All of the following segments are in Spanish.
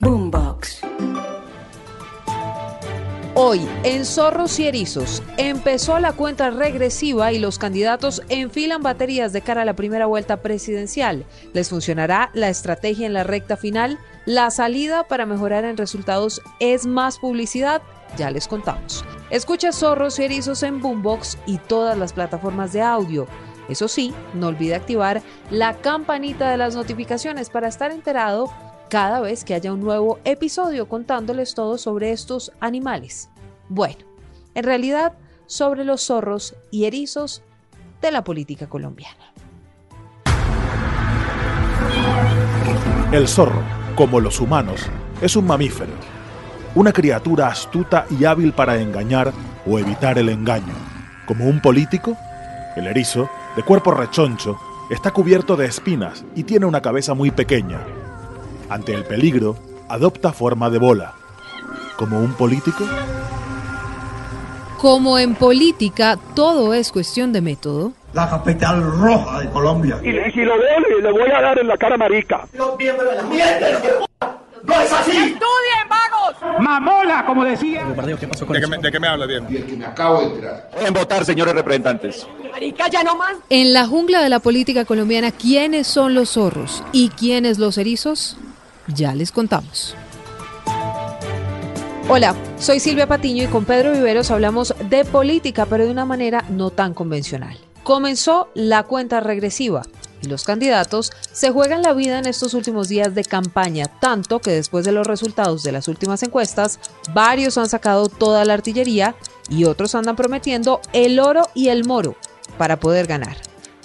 Boombox. Hoy, en Zorros y Erizos, empezó la cuenta regresiva y los candidatos enfilan baterías de cara a la primera vuelta presidencial. ¿Les funcionará la estrategia en la recta final? ¿La salida para mejorar en resultados es más publicidad? Ya les contamos. Escucha Zorros y Erizos en Boombox y todas las plataformas de audio. Eso sí, no olvide activar la campanita de las notificaciones para estar enterado cada vez que haya un nuevo episodio contándoles todo sobre estos animales. Bueno, en realidad sobre los zorros y erizos de la política colombiana. El zorro, como los humanos, es un mamífero, una criatura astuta y hábil para engañar o evitar el engaño. Como un político, el erizo, de cuerpo rechoncho, está cubierto de espinas y tiene una cabeza muy pequeña. Ante el peligro, adopta forma de bola. Como un político, Como en política todo es cuestión de método, la capital roja de Colombia. Y, y si lo veo, le, le voy a dar en la cara marica. Los miembros de la mierda, ¡No es así! ¡Estudien, vagos! ¡Mamola, como decía! ¿De qué, me, ¿De qué me habla bien? Y el que me acabo de enterar. En votar, señores representantes. Marica, ya no más. en la jungla de la política colombiana, ¿quiénes son los zorros y quiénes los erizos? Ya les contamos. Hola, soy Silvia Patiño y con Pedro Viveros hablamos de política, pero de una manera no tan convencional. Comenzó la cuenta regresiva y los candidatos se juegan la vida en estos últimos días de campaña, tanto que después de los resultados de las últimas encuestas, varios han sacado toda la artillería y otros andan prometiendo el oro y el moro para poder ganar.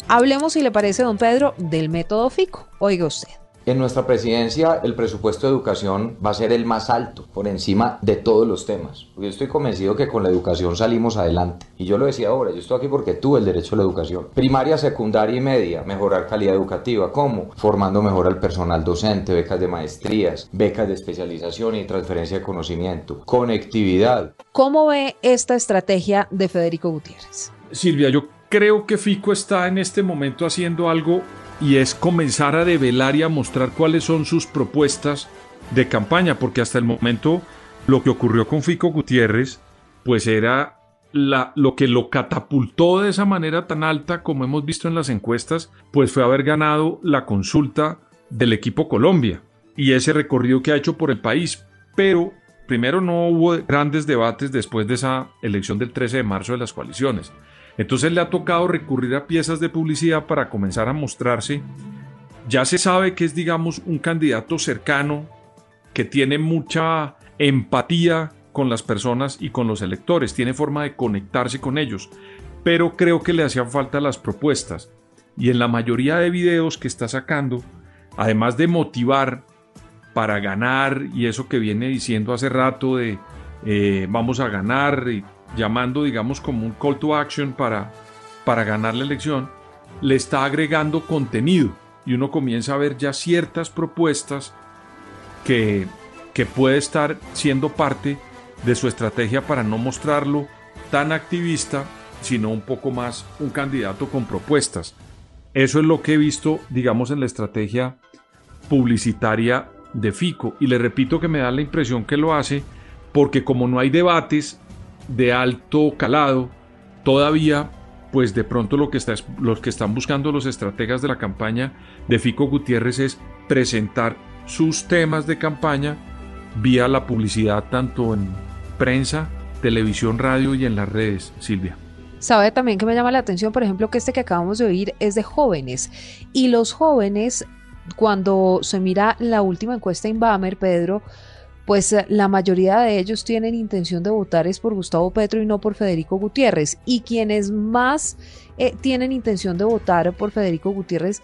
Hablemos, si le parece, don Pedro, del método FICO. Oiga usted. En nuestra presidencia el presupuesto de educación va a ser el más alto, por encima de todos los temas. Yo estoy convencido que con la educación salimos adelante. Y yo lo decía ahora, yo estoy aquí porque tuve el derecho a la educación. Primaria, secundaria y media, mejorar calidad educativa. ¿Cómo? Formando mejor al personal docente, becas de maestrías, becas de especialización y transferencia de conocimiento. Conectividad. ¿Cómo ve esta estrategia de Federico Gutiérrez? Silvia, yo creo que Fico está en este momento haciendo algo y es comenzar a develar y a mostrar cuáles son sus propuestas de campaña, porque hasta el momento lo que ocurrió con Fico Gutiérrez, pues era la, lo que lo catapultó de esa manera tan alta como hemos visto en las encuestas, pues fue haber ganado la consulta del equipo Colombia y ese recorrido que ha hecho por el país. Pero primero no hubo grandes debates después de esa elección del 13 de marzo de las coaliciones. Entonces le ha tocado recurrir a piezas de publicidad para comenzar a mostrarse. Ya se sabe que es, digamos, un candidato cercano, que tiene mucha empatía con las personas y con los electores, tiene forma de conectarse con ellos, pero creo que le hacían falta las propuestas. Y en la mayoría de videos que está sacando, además de motivar para ganar y eso que viene diciendo hace rato de eh, vamos a ganar y llamando digamos como un call to action para, para ganar la elección, le está agregando contenido y uno comienza a ver ya ciertas propuestas que, que puede estar siendo parte de su estrategia para no mostrarlo tan activista, sino un poco más un candidato con propuestas. Eso es lo que he visto, digamos, en la estrategia publicitaria de Fico. Y le repito que me da la impresión que lo hace porque como no hay debates de alto calado, todavía, pues de pronto lo que, los que están buscando los estrategas de la campaña de Fico Gutiérrez es presentar sus temas de campaña vía la publicidad tanto en prensa, televisión, radio y en las redes, Silvia. Sabe también que me llama la atención, por ejemplo, que este que acabamos de oír es de jóvenes. Y los jóvenes, cuando se mira la última encuesta Inbamer, Pedro, pues la mayoría de ellos tienen intención de votar es por Gustavo Petro y no por Federico Gutiérrez. Y quienes más eh, tienen intención de votar por Federico Gutiérrez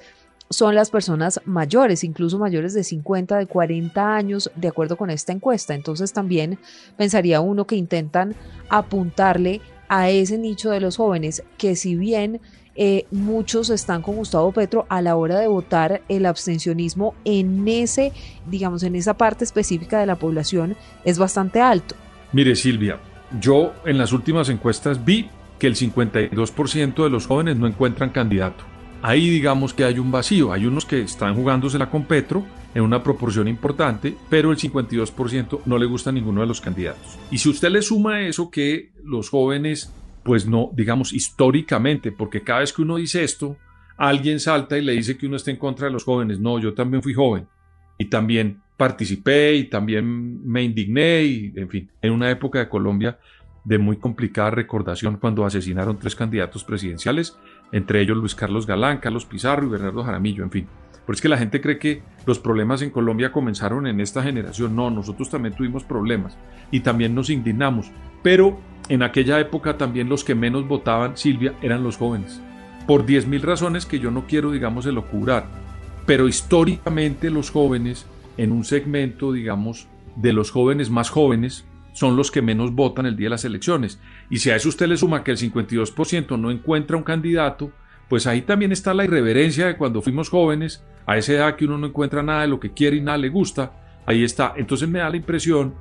son las personas mayores, incluso mayores de 50, de 40 años, de acuerdo con esta encuesta. Entonces también pensaría uno que intentan apuntarle a ese nicho de los jóvenes que si bien eh, muchos están con Gustavo Petro a la hora de votar el abstencionismo en ese, digamos, en esa parte específica de la población es bastante alto. Mire Silvia, yo en las últimas encuestas vi que el 52% de los jóvenes no encuentran candidato. Ahí digamos que hay un vacío, hay unos que están jugándosela con Petro en una proporción importante, pero el 52% no le gusta a ninguno de los candidatos. Y si usted le suma eso que los jóvenes pues no, digamos, históricamente, porque cada vez que uno dice esto, alguien salta y le dice que uno está en contra de los jóvenes. No, yo también fui joven y también participé y también me indigné y, en fin, en una época de Colombia de muy complicada recordación cuando asesinaron tres candidatos presidenciales, entre ellos Luis Carlos Galán, Carlos Pizarro y Bernardo Jaramillo, en fin. Pero es que la gente cree que los problemas en Colombia comenzaron en esta generación. No, nosotros también tuvimos problemas y también nos indignamos. Pero en aquella época también los que menos votaban, Silvia, eran los jóvenes. Por 10.000 razones que yo no quiero, digamos, elocurar. Pero históricamente los jóvenes, en un segmento, digamos, de los jóvenes más jóvenes, son los que menos votan el día de las elecciones. Y si a eso usted le suma que el 52% no encuentra un candidato, pues ahí también está la irreverencia de cuando fuimos jóvenes, a esa edad que uno no encuentra nada de lo que quiere y nada le gusta, ahí está. Entonces me da la impresión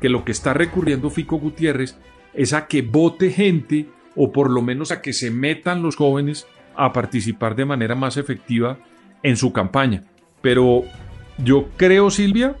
que lo que está recurriendo Fico Gutiérrez es a que vote gente o por lo menos a que se metan los jóvenes a participar de manera más efectiva en su campaña. Pero yo creo, Silvia,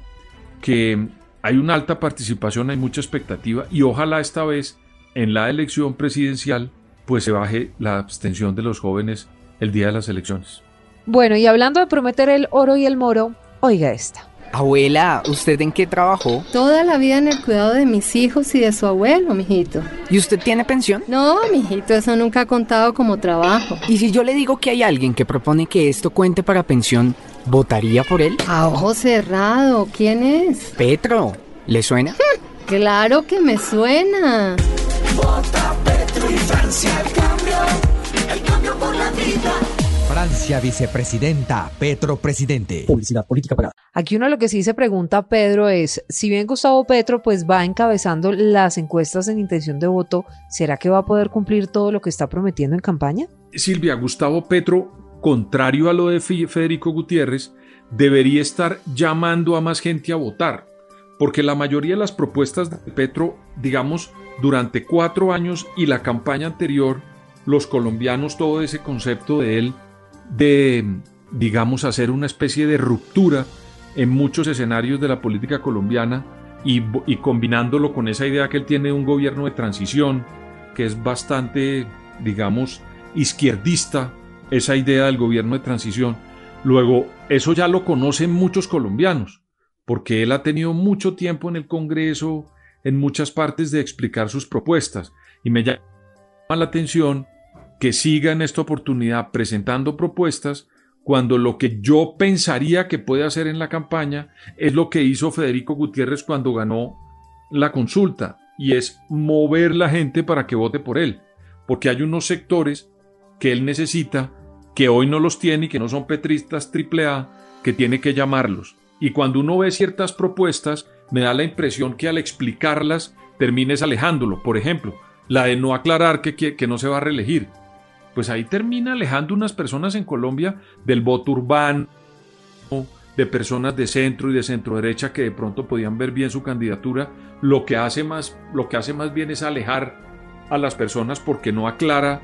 que hay una alta participación, hay mucha expectativa y ojalá esta vez en la elección presidencial pues se baje la abstención de los jóvenes el día de las elecciones. Bueno, y hablando de prometer el oro y el moro, oiga esta. Abuela, ¿usted en qué trabajó? Toda la vida en el cuidado de mis hijos y de su abuelo, mijito. ¿Y usted tiene pensión? No, mijito, eso nunca ha contado como trabajo. ¿Y si yo le digo que hay alguien que propone que esto cuente para pensión, ¿votaría por él? A ojo cerrado, ¿quién es? Petro, ¿le suena? claro que me suena. Francia el cambio, el cambio por la vida. Francia vicepresidenta, Petro presidente. Publicidad política pagada. Aquí uno lo que sí se pregunta, Pedro, es, si bien Gustavo Petro pues va encabezando las encuestas en intención de voto, ¿será que va a poder cumplir todo lo que está prometiendo en campaña? Silvia, Gustavo Petro, contrario a lo de Federico Gutiérrez, debería estar llamando a más gente a votar, porque la mayoría de las propuestas de Petro, digamos, durante cuatro años y la campaña anterior, los colombianos, todo ese concepto de él, de, digamos, hacer una especie de ruptura en muchos escenarios de la política colombiana y, combinándolo con esa idea que él tiene de un gobierno de transición, que es bastante, digamos, izquierdista, esa idea del gobierno de transición. Luego, eso ya lo conocen muchos colombianos, porque él ha tenido mucho tiempo en el Congreso, en muchas partes de explicar sus propuestas, y me llama la atención que siga en esta oportunidad presentando propuestas cuando lo que yo pensaría que puede hacer en la campaña es lo que hizo Federico Gutiérrez cuando ganó la consulta, y es mover la gente para que vote por él, porque hay unos sectores que él necesita, que hoy no los tiene y que no son petristas triple A, que tiene que llamarlos. Y cuando uno ve ciertas propuestas, me da la impresión que al explicarlas termines alejándolo. Por ejemplo, la de no aclarar que, que, no se va a reelegir pues ahí termina alejando unas personas en Colombia del voto urbano, de personas de centro y de centro derecha que de pronto podían ver bien su candidatura, lo que hace más, lo que hace más bien es alejar a las personas porque no aclara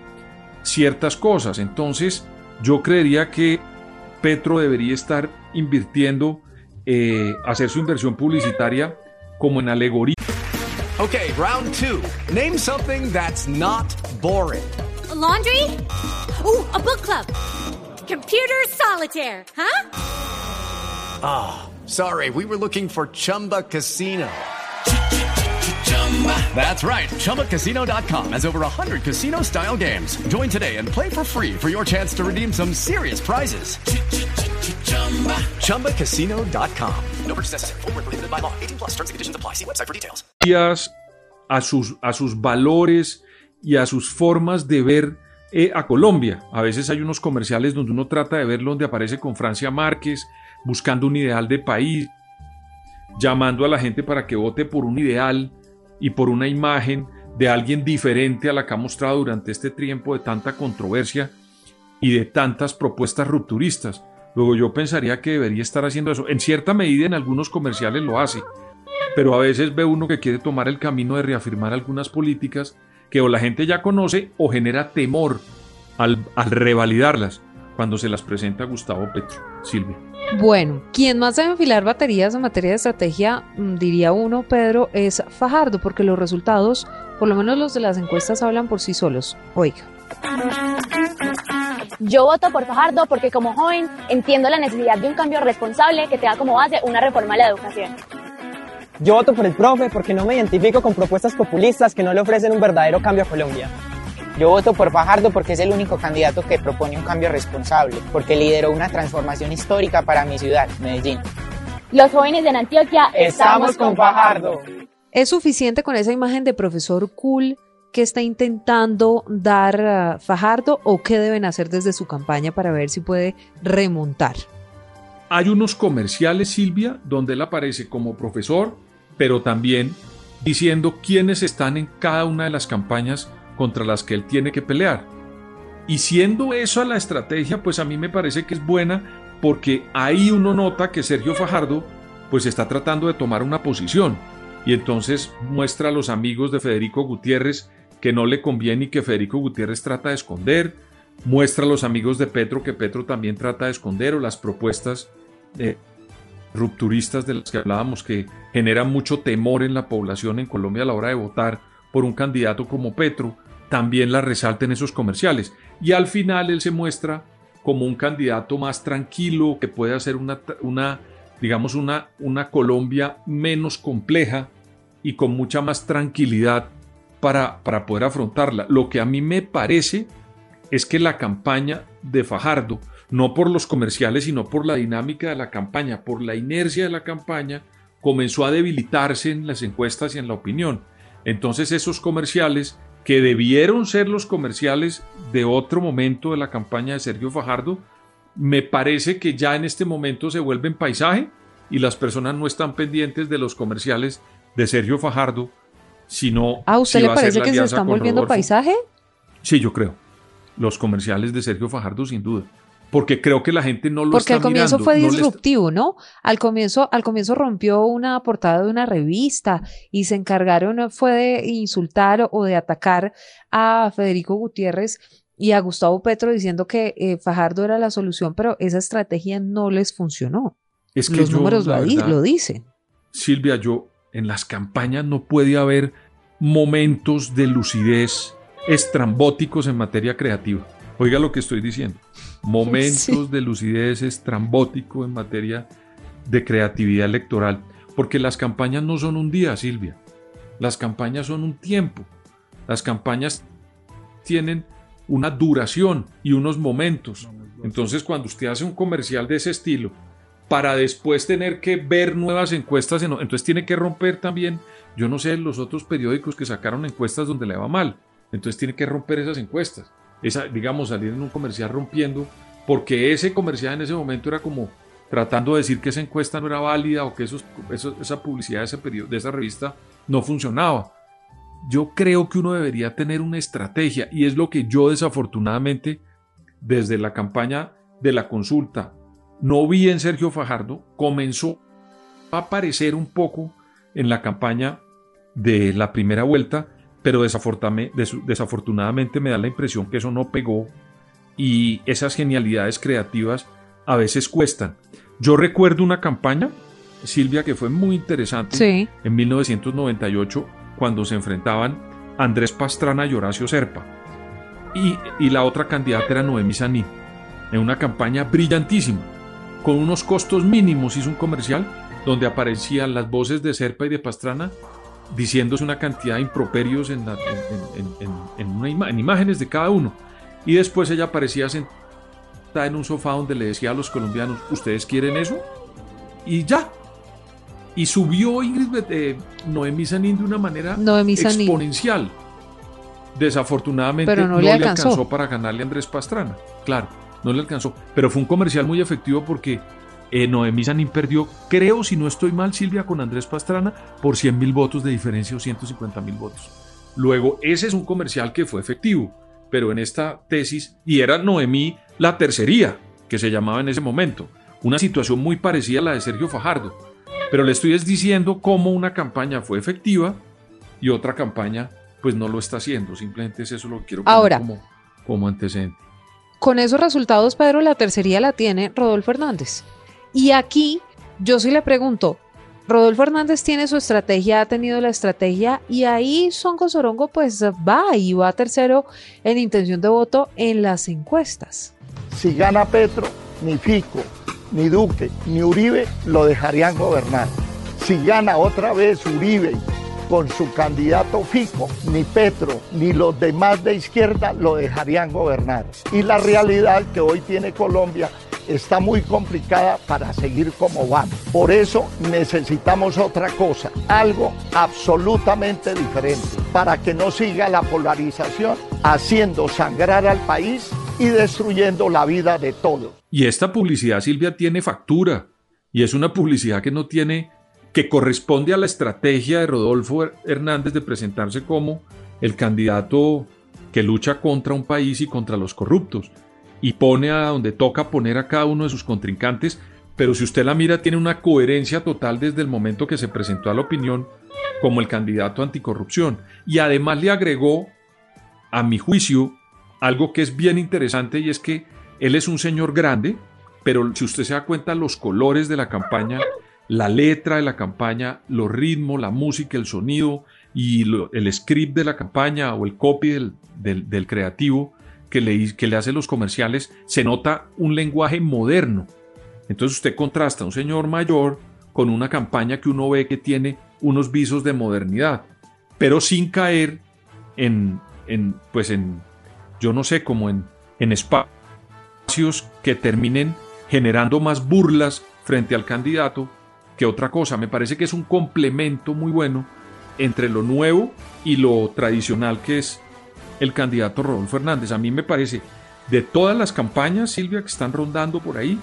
ciertas cosas. Entonces, yo creería que Petro debería estar invirtiendo, eh, hacer su inversión publicitaria como en alegoría. Ok, round two. Name something that's not boring. A laundry? Ooh, a book club. Computer solitaire, huh? Ah, oh, sorry. We were looking for Chumba Casino. That's right. ChumbaCasino.com has over 100 casino style games. Join today and play for free for your chance to redeem some serious prizes. ChumbaCasino.com. No purchase necessary. Full prohibited by law. 18 plus terms and conditions apply. See website for details. A sus, a sus valores y a sus formas de ver eh, a Colombia. A veces hay unos comerciales donde uno trata de verlo donde aparece con Francia Márquez, buscando un ideal de país, llamando a la gente para que vote por un ideal y por una imagen de alguien diferente a la que ha mostrado durante este tiempo de tanta controversia y de tantas propuestas rupturistas. Luego yo pensaría que debería estar haciendo eso. En cierta medida en algunos comerciales lo hace, pero a veces ve uno que quiere tomar el camino de reafirmar algunas políticas que o la gente ya conoce o genera temor al, al revalidarlas cuando se las presenta Gustavo Petro. Silvia. Bueno, quien más debe enfilar baterías en materia de estrategia, mm, diría uno, Pedro, es Fajardo, porque los resultados, por lo menos los de las encuestas, hablan por sí solos. Oiga. Yo voto por Fajardo porque como joven entiendo la necesidad de un cambio responsable que tenga como base una reforma a la educación. Yo voto por el profe porque no me identifico con propuestas populistas que no le ofrecen un verdadero cambio a Colombia. Yo voto por Fajardo porque es el único candidato que propone un cambio responsable, porque lideró una transformación histórica para mi ciudad, Medellín. Los jóvenes de Antioquia estamos con Fajardo. ¿Es suficiente con esa imagen de profesor cool que está intentando dar uh, Fajardo o qué deben hacer desde su campaña para ver si puede remontar? Hay unos comerciales, Silvia, donde él aparece como profesor, pero también diciendo quiénes están en cada una de las campañas contra las que él tiene que pelear. Y siendo eso la estrategia, pues a mí me parece que es buena porque ahí uno nota que Sergio Fajardo pues está tratando de tomar una posición y entonces muestra a los amigos de Federico Gutiérrez que no le conviene y que Federico Gutiérrez trata de esconder, muestra a los amigos de Petro que Petro también trata de esconder o las propuestas eh, rupturistas de las que hablábamos que generan mucho temor en la población en Colombia a la hora de votar por un candidato como Petro, también la resalta en esos comerciales. Y al final él se muestra como un candidato más tranquilo, que puede hacer una, una digamos, una, una Colombia menos compleja y con mucha más tranquilidad para, para poder afrontarla. Lo que a mí me parece es que la campaña de Fajardo, no por los comerciales, sino por la dinámica de la campaña, por la inercia de la campaña, comenzó a debilitarse en las encuestas y en la opinión. Entonces esos comerciales, que debieron ser los comerciales de otro momento de la campaña de Sergio Fajardo, me parece que ya en este momento se vuelven paisaje y las personas no están pendientes de los comerciales de Sergio Fajardo, sino... ¿A usted le parece que se están volviendo paisaje? Sí, yo creo. Los comerciales de Sergio Fajardo, sin duda porque creo que la gente no lo porque está al comienzo mirando, fue no disruptivo, ¿no? Al comienzo, al comienzo rompió una portada de una revista y se encargaron fue de insultar o de atacar a Federico Gutiérrez y a Gustavo Petro diciendo que eh, Fajardo era la solución, pero esa estrategia no les funcionó. Es que Los yo, números verdad, lo dicen. Silvia, yo en las campañas no puede haber momentos de lucidez estrambóticos en materia creativa. Oiga lo que estoy diciendo. Momentos Sí. de lucidez estrambótico en materia de creatividad electoral. Porque las campañas no son un día, Silvia. Las campañas son un tiempo. Las campañas tienen una duración y unos momentos. Entonces, cuando usted hace un comercial de ese estilo, para después tener que ver nuevas encuestas, en- entonces tiene que romper también, yo no sé, los otros periódicos que sacaron encuestas donde le va mal. Entonces tiene que romper esas encuestas. Esa, digamos, salir en un comercial rompiendo, porque ese comercial en ese momento era como tratando de decir que esa encuesta no era válida o que esos, eso- esa publicidad de, ese periodo, de esa revista no funcionaba. Yo creo que uno debería tener una estrategia y es lo que yo desafortunadamente desde la campaña de la consulta no vi en Sergio Fajardo, comenzó a aparecer un poco en la campaña de la primera vuelta, pero desafortunadamente, me da la impresión que eso no pegó y esas genialidades creativas a veces cuestan. Yo recuerdo una campaña, Silvia, que fue muy interesante Sí. en 1998 cuando se enfrentaban Andrés Pastrana y Horacio Serpa. Y, y la otra candidata era Noemí Sanín, en una campaña brillantísima. Con unos costos mínimos hizo un comercial donde aparecían las voces de Serpa y de Pastrana diciéndose una cantidad de improperios en, la- en- en- en- una ima- en imágenes de cada uno. Y después ella aparecía sentada en un sofá donde le decía a los colombianos, ¿ustedes quieren eso? Y ya. Y subió Ingrid eh, Noemí Sanín de una manera Noemí exponencial. Desafortunadamente Pero no no, le le alcanzó. alcanzó para ganarle a Andrés Pastrana. Claro, no le alcanzó. Pero fue un comercial muy efectivo porque eh, Noemí Sanín perdió, creo, si no estoy mal, Silvia, con Andrés Pastrana, por 100 mil votos de diferencia o 150 mil votos. Luego, ese es un comercial que fue efectivo, pero en esta tesis, y era Noemí la tercería, que se llamaba en ese momento, una situación muy parecida a la de Sergio Fajardo. Pero le estoy es diciendo cómo una campaña fue efectiva y otra campaña pues no lo está haciendo. Simplemente es eso lo que quiero poner Ahora. como, como antecedente. Con esos resultados, Pedro, la tercería la tiene Rodolfo Hernández. Y aquí yo sí le pregunto, Rodolfo Hernández tiene su estrategia, ha tenido la estrategia y ahí Songo Sorongo pues va y va tercero en intención de voto en las encuestas. Si gana Petro, ni Fico, ni Duque, ni Uribe lo dejarían gobernar. Si gana otra vez Uribe con su candidato Fico, ni Petro, ni los demás de izquierda lo dejarían gobernar. Y la realidad que hoy tiene Colombia está muy complicada para seguir como van. Por eso necesitamos otra cosa, algo absolutamente diferente, para que no siga la polarización haciendo sangrar al país y destruyendo la vida de todos. Y esta publicidad, Silvia, tiene factura. Y es una publicidad que no tiene, que corresponde a la estrategia de Rodolfo Hernández de presentarse como el candidato que lucha contra un país y contra los corruptos. Y pone a donde toca poner a cada uno de sus contrincantes. Pero si usted la mira, tiene una coherencia total desde el momento que se presentó a la opinión como el candidato anticorrupción. Y además le agregó, a mi juicio, algo que es bien interesante y es que él es un señor grande, pero si usted se da cuenta los colores de la campaña, la letra de la campaña, los ritmos, la música, el sonido y el script de la campaña o el copy del, creativo que le, que le hace los comerciales, se nota un lenguaje moderno. Entonces usted contrasta un señor mayor con una campaña que uno ve que tiene unos visos de modernidad, pero sin caer en, en pues en, yo no sé, como en, en espacios que terminen generando más burlas frente al candidato que otra cosa. Me parece que es un complemento muy bueno entre lo nuevo y lo tradicional que es el candidato Rodolfo Hernández. A mí me parece, de todas las campañas, Silvia, que están rondando por ahí,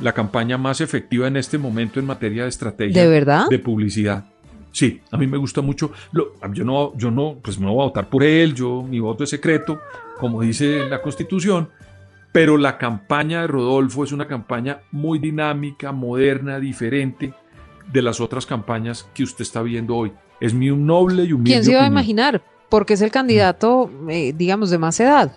la campaña más efectiva en este momento en materia de estrategia ¿De verdad? de publicidad. Sí, a mí me gusta mucho. Lo- yo no, yo no, pues no voy a votar por él, yo mi voto es secreto, como dice la Constitución, pero la campaña de Rodolfo es una campaña muy dinámica, moderna, diferente de las otras campañas que usted está viendo hoy. Es mi noble y humilde ¿Quién se iba a imaginar? Porque es el candidato, eh, digamos, de más edad.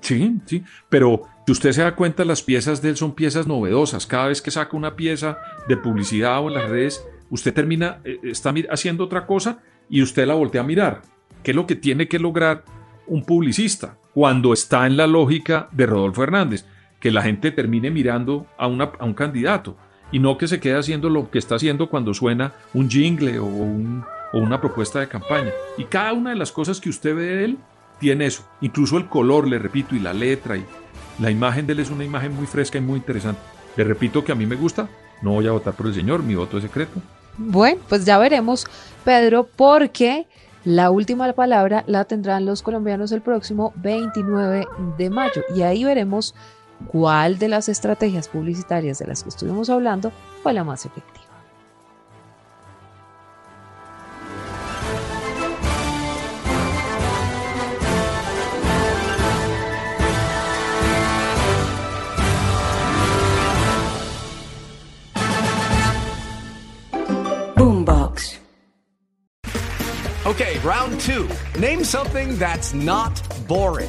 Sí, sí, pero si usted se da cuenta, las piezas de él son piezas novedosas. Cada vez que saca una pieza de publicidad o en las redes, usted termina, eh, está mi- haciendo otra cosa y usted la voltea a mirar. ¿Qué es lo que tiene que lograr un publicista cuando está en la lógica de Rodolfo Hernández? Que la gente termine mirando a, una- a un candidato y no que se quede haciendo lo que está haciendo cuando suena un jingle o, un- o una propuesta de campaña. Y cada una de las cosas que usted ve de él tiene eso. Incluso el color, le repito, y la letra y la imagen de él es una imagen muy fresca y muy interesante. Le repito que a mí me gusta. No voy a votar por el señor, mi voto es secreto. Bueno, pues ya veremos, Pedro, porque la última palabra la tendrán los colombianos el próximo 29 de mayo. Y ahí veremos cuál de las estrategias publicitarias de las que estuvimos hablando fue la más efectiva. Boombox. Okay, round two. Name something that's not boring.